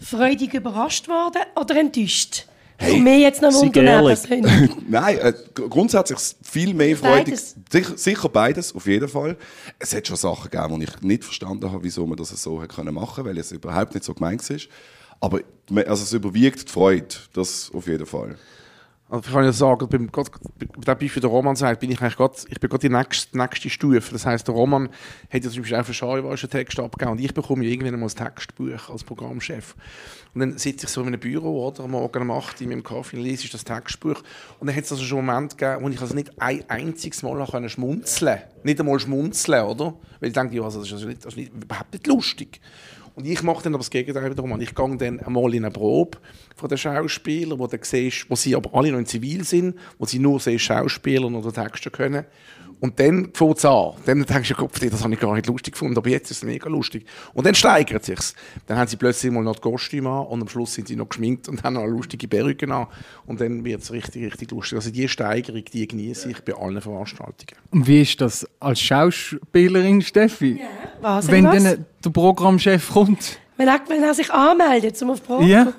freudig überrascht worden oder enttäuscht? Hey, Und mir jetzt noch ehrlich. persönlich. <laughs> Nein, äh, gr- grundsätzlich viel mehr Freude. Beides. Sicher, sicher beides, auf jeden Fall. Es hat schon Sachen gegeben, die ich nicht verstanden habe, wieso man das so hat können machen weil es überhaupt nicht so gemeint ist. Aber also es überwiegt die Freude, das auf jeden Fall. Also ich kann ja sagen, beim, bei dem Beispiel der Roman sagt, bin ich eigentlich gerade die nächste, nächste Stufe. Das heisst, der Roman hat ja zum Beispiel auch für Schariwasche Text abgegeben und ich bekomme ja irgendwann mal das Textbuch als Programmchef. Und dann sitze ich so in einem Büro, oder, am Morgen um 8 Uhr mit dem Kaffee und lese das Textbuch. Und dann hat es also schon einen Moment gegeben, wo ich also nicht ein einziges Mal noch schmunzeln konnte. Nicht einmal schmunzeln, oder? Weil ich denke, ja, also das ist, also nicht, das ist nicht, überhaupt nicht lustig. Und ich mache dann aber das Gegenteil wiederum. Ich gehe dann einmal in eine Probe von den Schauspielern, wo, du siehst, wo sie aber alle noch in Zivil sind, wo sie nur sehen, Schauspieler oder Texte können. Und dann fängt es an. Dann denkst du, Kopf, das habe ich gar nicht lustig gefunden, aber jetzt ist es mega lustig. Und dann steigert es sich. Dann haben sie plötzlich mal noch die Kostüme an und am Schluss sind sie noch geschminkt und haben noch eine lustige Perücke an. Und dann wird es richtig, richtig lustig. Also die Steigerung, die genieße ich bei allen Veranstaltungen. Und wie ist das als Schauspielerin, Steffi? Was, Wenn was? dann der Programmchef kommt. Wenn er, wenn er sich anmeldet, um auf Probe Ja.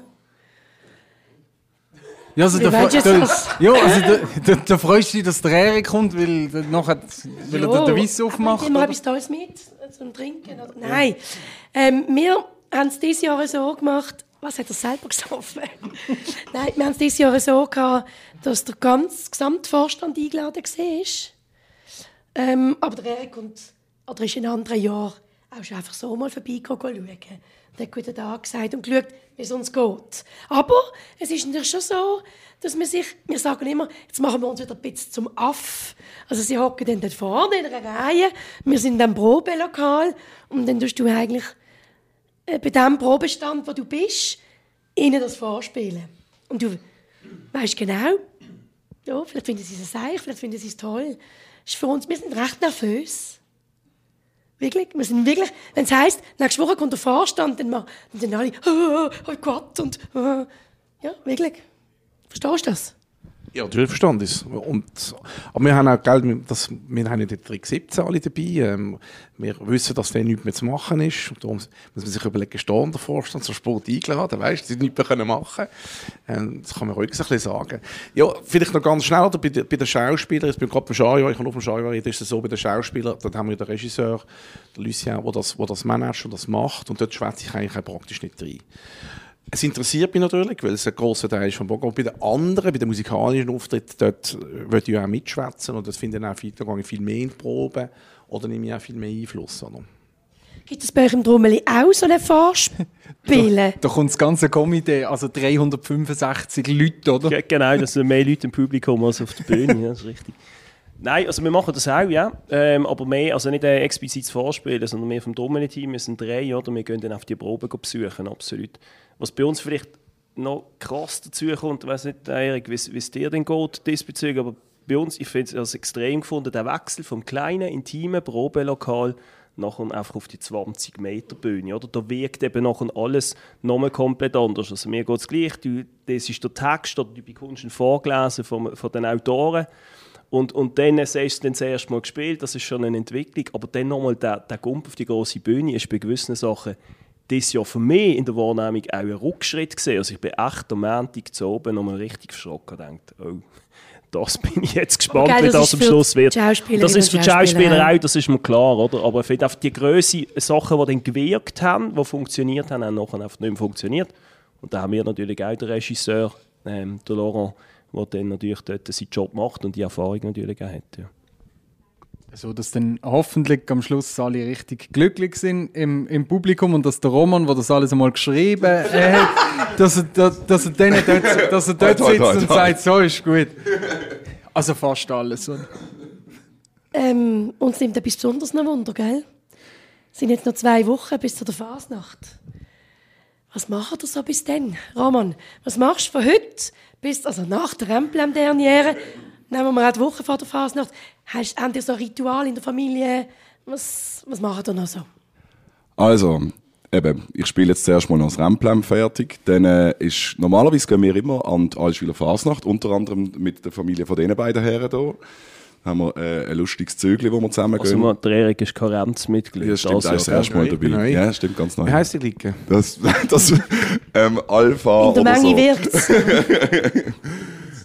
Ja, also da, <laughs> ja, also da, da, da freust du dich, dass der Erik kommt, weil, nachher, weil er den Weiss aufmacht. Immer etwas Tolles mit zum Trinken? Oder? Nein. Ähm, wir haben es dieses Jahr so gemacht, was hat er selber <laughs> gesoffen? Nein, wir haben es dieses Jahr so gehabt, dass der ganze Gesamtvorstand eingeladen war. Ähm, aber der Erik kommt, oder ist in anderen Jahren auch schon einfach so mal vorbeigekommen schauen. Und hat guten Tag gesagt und geschaut, wie es uns geht. Aber es ist natürlich schon so, dass man sich, wir sagen immer, jetzt machen wir uns wieder ein bisschen zum Aff. Also sie hocken dann dort vorne in einer Reihe, wir sind in diesem Probelokal und dann tust du eigentlich äh, bei dem Probestand, wo du bist, ihnen das vorspielen. Und du weißt genau, ja, vielleicht finden sie es seich, vielleicht finden sie es toll. Ist für uns, wir sind recht nervös. Wirklich, wir sind wirklich, wenn es heisst, nächste Woche kommt der Vorstand, dann, ma- und dann alle, oh, <laughs> oh Gott, und, oh. <laughs> ja, wirklich. Verstehst du das? Ja, natürlich verstanden ist. Und, aber wir haben auch, wir- das, wir haben ja den Trick 17 alle dabei. Ähm, wir wissen, dass der nichts mehr zu machen ist. Und darum muss man sich überlegen, stehen der Vorstand so Sport eingeladen, weißt, sie nichts mehr können machen ähm, Das kann man ruhig ein bisschen sagen. Ja, vielleicht noch ganz schnell, bei, bei den Schauspielern, jetzt bin ich gerade beim Schaujahr, ich kann nur vom Schaujahr reden, ist es so, bei den Schauspielern, dort haben wir den Regisseur, der Lucien, der das, der das managt und das macht. Und dort schwätze ich eigentlich praktisch nicht rein. Es interessiert mich natürlich, weil es ein grosser Teil ist vom Programm. Bei den anderen, bei den musikalischen Auftritten, dort äh, würde ich auch mitschwätzen und das finde ich auch viel, da gehe ich viel mehr in die Probe oder nehme ich auch viel mehr Einfluss. Oder? Gibt es bei euch im Trommeli auch so ein Vorspielen? <laughs> Da kommt das ganze Komitee, also 365 Leute, oder? Ge- Genau, das sind mehr Leute im Publikum als auf der Bühne, ja, das ist richtig. Nein, also wir machen das auch, ja. Ähm, aber mehr, also nicht ein explizites Vorspielen, sondern mehr vom Dommeli-Team. Wir sind drei, oder? Wir gehen dann auf die Probe besuchen, absolut. Was bei uns vielleicht noch krass dazu kommt, ich weiß nicht, Erik, wie es dir denn geht diesbezüglich, aber bei uns, ich finde es extrem gefunden, der Wechsel vom kleinen, intimen Probelokal nachher einfach auf die 20 Meter Bühne. Oder? Da wirkt eben nachher alles nochmal komplett anders. Also mir geht es gleich, du, das ist der Text, oder du bekommst ihn vorgelesen von, von den Autoren. Und, und dann hast du das erste Mal gespielt, das ist schon eine Entwicklung. Aber dann nochmal der, der Gump auf die große Bühne ist bei gewissen Sachen das ja für mich in der Wahrnehmung auch ein Rückschritt gesehen. Also ich bin echt am Montag zu oben nochmal richtig verschrocken und dachte, oh, das bin ich jetzt gespannt, gell, wie das am Schluss wird. Das ist für die Schauspieler auch, das ist mir klar, oder? Aber ich finde einfach die Größe Sachen, die dann gewirkt haben, die funktioniert haben, haben nachher einfach nicht mehr funktioniert. Und da haben wir natürlich auch den Regisseur, ähm, der Laurent, der dann natürlich dort seinen Job macht und die Erfahrung natürlich auch hat. Ja. So dass dann hoffentlich am Schluss alle richtig glücklich sind im, im Publikum und dass der Roman, der das alles einmal geschrieben <laughs> hat, dass er, dass, dass er dann dort, dass er dort Halt, halt, sitzt halt, und sagt, so ist gut. Also fast alles. Oder? Ähm, uns nimmt etwas Besonderes noch Wunder, gell? Es sind jetzt noch zwei Wochen bis zu der Fasnacht. Was macht ihr so bis dann? Roman, was machst du von heute bis, also nach der Emblem-Derniere, nehmen wir auch die Woche vor der Fasnacht, hast, habt ihr so ein Ritual in der Familie? Was, was macht ihr noch so? Also, eben, ich spiele jetzt zuerst mal noch das Rennplan fertig. Dann äh, ist, normalerweise gehen wir immer an die Allschwiler Fasnacht, unter anderem mit der Familie von diesen beiden Herren hier. haben wir äh, ein lustiges Zögli, wo wir zusammen Also gehen. man, der Erik ist Karenzmitglied. Ja, stimmt, das er ist das erste Mal dabei. neu. Ja, stimmt, ganz neu. Wie heisst die Liga? Das, <laughs> das ähm, Alpha In der oder Menge so. wird's. <laughs>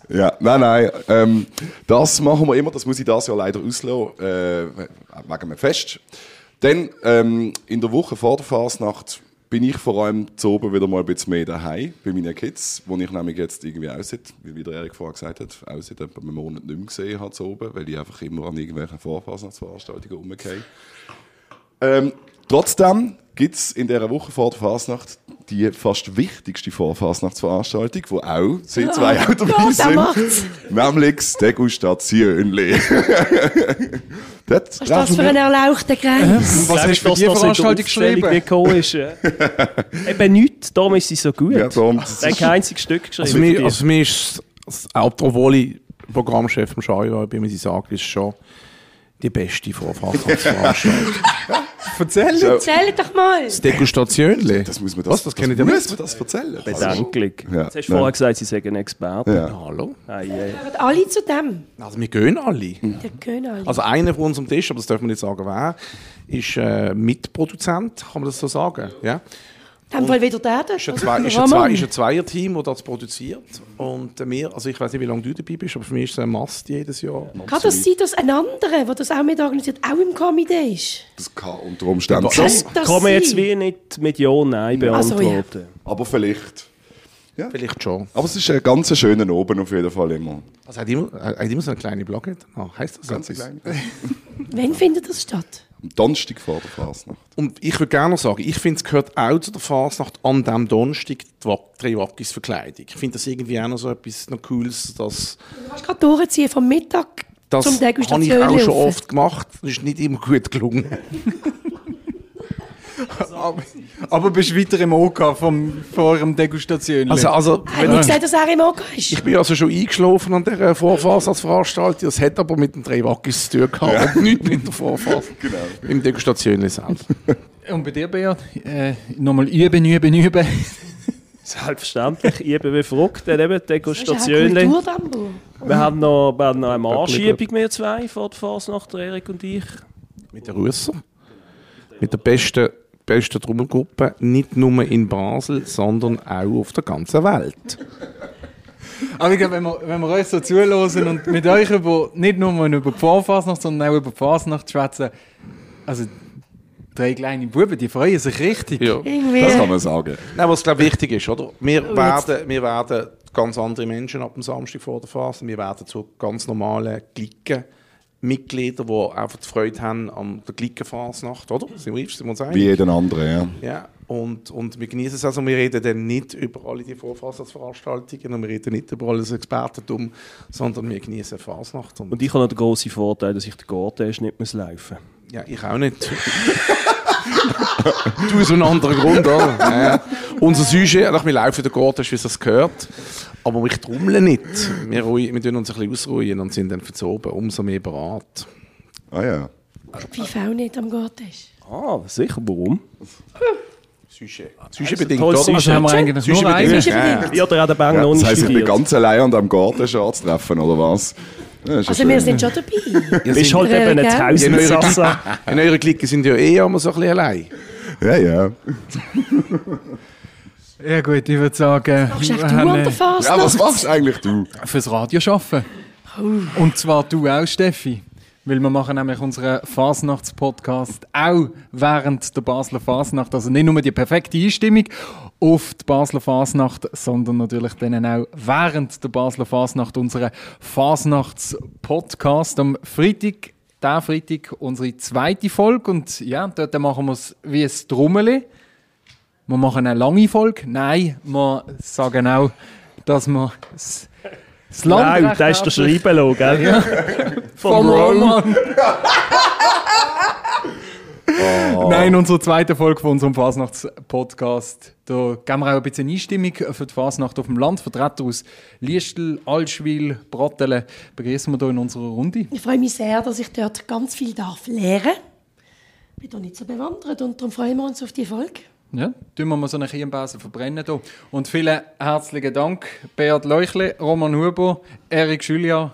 Ja, nein, nein. Ähm, das machen wir immer, das muss ich das Jahr leider auslassen, äh, wegen einem Fest. Dann, ähm, in der Woche vor der Fasnacht, bin ich vor allem zu oben wieder mal ein bisschen mehr daheim bei meinen Kids, wo ich nämlich jetzt irgendwie aussieht, wie der Erik vorher gesagt hat, aussieht, etwa einen Monat nicht mehr gesehen habe zu oben, weil ich einfach immer an irgendwelchen Vorfasnachtsveranstaltungen rumgehe. Ähm, trotzdem gibt es in dieser Woche vor der Fasnacht die fast wichtigste Vorfasnachtsveranstaltung, die auch, sind zwei auch dabei sind, macht's. nämlich das Degustationli. <laughs> Dort Was ist das für ein erlauchter Kreis? Was hast du für die Veranstaltung geschrieben? gekommen ist. Ja. <laughs> Eben nichts, darum ist sie so gut. Ja, darum. Hat kein einziges Stück geschrieben. Also für mich, für also mich ist obwohl ich Programmchef im Schaujahr bin, muss ich sagen, ist schon die beste Vorfasnachtsveranstaltung. <laughs> Erzähl! So, Erzähl doch mal. das Degustationli. das muss man das, Was, das kennt ihr muss nicht? man das erzählen. Bedenklich. Ja. Jetzt hast du vorher gesagt, sie seien ein Experte. Ja. Hallo? Ei, ei. Gehören alle zu dem? Also wir gehen alle. Die gehören alle. Also einer von unserem Tisch, aber das darf man nicht sagen, wer, ist äh, Mitproduzent, kann man das so sagen? Ja? Dem Fall wieder der da. Ist ein, zwei, ist, ein zwei, ist ein Zweierteam, das das produziert. Und äh, wir, also ich weiß nicht, wie lange du dabei bist, aber für mich ist es ein Mast jedes Jahr. Kann das sein, dass ein anderer, der das auch mit organisiert, auch im Komitee ist? Das kann unter Umständen sein. Kann das Kann man jetzt wie nicht mit Ja, Nein Also, ja. beantworten. Aber vielleicht. Vielleicht schon. Aber es ist ein ganz schöner Oben auf jeden Fall immer. Also hat immer, hat immer so eine kleine Blogge. Ah, heißt das Ganz klein. Wann findet das statt? Am Donnerstag vor der Fasnacht. Und ich würde gerne noch sagen, ich finde, es gehört auch zu der Fasnacht an diesem Donnerstag die Wackis Verkleidung. Ich finde das irgendwie auch noch so etwas noch Cooles, dass Du kannst gerade durchziehen vom Mittag das zum habe ich Degustation. auch schon oft gemacht. Das ist nicht immer gut gelungen. <laughs> Aber, aber bist du weiter im OK vom, vor eurem Degustation? Also, also Hat nicht gesagt, dass er im OK ist. ich bin also schon eingeschlafen an dieser Vorfahrtsveranstaltung. Das hat aber mit den drei Wackis zu tun gehabt und <laughs> nicht mit der Vorfahrt. genau. Im Degustation selbst. <laughs> Und bei dir, Beat? Äh, nochmal üben, üben, üben. <laughs> Selbstverständlich. Ich bin wie verrückt. Dann eben ja Degustation. Wir haben noch, wir haben noch eine Marschübung, wir zwei, vor der Fasnacht, der Erik und ich. Mit den Russer. Mit der besten, besten Trommelgruppe. Nicht nur in Basel, sondern auch auf der ganzen Welt. Aber ich glaube, wenn wir, wenn wir euch so zuhören und mit euch über, nicht nur mal über die Vorfasnacht, sondern auch über die Fasnacht schwätzen, also drei kleine Buben, die freuen sich richtig. Ja. Das kann man sagen. Nein, was glaube wichtig ist, oder? Wir werden, wir werden ganz andere Menschen ab dem Samstag vor der Phase. Wir werden zu ganz normalen Glicken Mitglieder, die einfach die Freude haben an der Glickenfasnacht, oder? Sind wir, sind wir uns? Wie jeden anderen, ja. Ja, und, und wir genießen es also, wir reden dann nicht über alle die Vorfassungsveranstaltungen und wir reden nicht über alles Expertentum, sondern wir genießen Fasnacht. Und, Und ich habe noch den grossen Vorteil, dass ich den Garten nicht muss laufen ja, ich auch nicht. <laughs> du aus einem anderen Grund, oder? Ja, ja. Unser Sujet, nach wir laufen den Garten, wie es das gehört, aber wir trommeln nicht. Wir, ruhi- wir tun uns ein bisschen ausruhen und sind dann oben umso mehr bereit. Ah ja. Pfeife auch nicht am Garten ist. Ah, sicher, warum? Sujet. Sujet bedingt, tolles oder? Also haben wir eigentlich Sujet nur bedingt. Ja. Ja, Ja, den Bang ja das nicht heisst, ich bin ganz allein an diesem Garten schon anzutreffen, oder was? Ja, Also wir schön. sind schon dabei. <laughs> Du bist halt eben eurer, Tausendsasser. in eurer Clique sind ja eh immer so ein bisschen allein. Ja, ja. <laughs> Ja gut, ich würde sagen, Machst echt du haben, an äh, der Fasnacht? Ja, was machst eigentlich du? fürs Radio arbeiten. Und zwar du auch, Steffi. Weil wir machen nämlich unseren Fasnachtspodcast auch während der Basler Fasnacht. Also nicht nur die perfekte Einstimmung auf die Basler Fasnacht, sondern natürlich dann auch während der Basler Fasnacht unseren Fasnachtspodcast. Am Freitag, der Freitag, unsere zweite Folge. Und ja, dort machen wir es wie ein Trommeli. Wir machen eine lange Folge. Nein, wir sagen auch, dass wir das, das Land Nein, da ist der Schreiben, gell? Ja. <laughs> Vom Vom Roman. Roman. <laughs> Nein, unsere zweite Folge von unserem Fasnachtspodcast. Da geben wir auch ein bisschen Einstimmung für die Fasnacht auf dem Land. Vertreter aus Liestel, Allschwil, Brattelen begrüßen wir hier in unserer Runde. Ich freue mich sehr, dass ich dort ganz viel darf lernen. Ich bin da nicht so bewandert und darum freuen wir uns auf die Folge. Ja, tun wir mal so eine Kirnbase verbrennen hier. Und vielen herzlichen Dank, Beat Leuchle, Roman Huber, Erik Julia.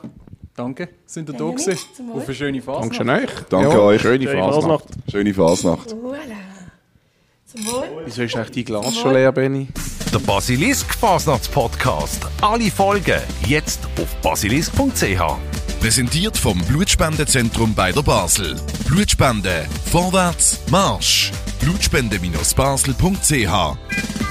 Danke, sind ihr da Gerne gewesen. Auf eine schöne Phase. Danke euch. Danke euch. Schöne Schöne Fasnacht. Fasnacht. Schöne Fasnacht. Zum Wohl. Wieso ist eigentlich dein Glas schon leer, Benny? Der Basilisk Fasnachts-Podcast. Alle Folgen jetzt auf basilisk.ch. Präsentiert vom Blutspendezentrum bei der Basel. Blutspende. Vorwärts. Marsch. Blutspende-basel.ch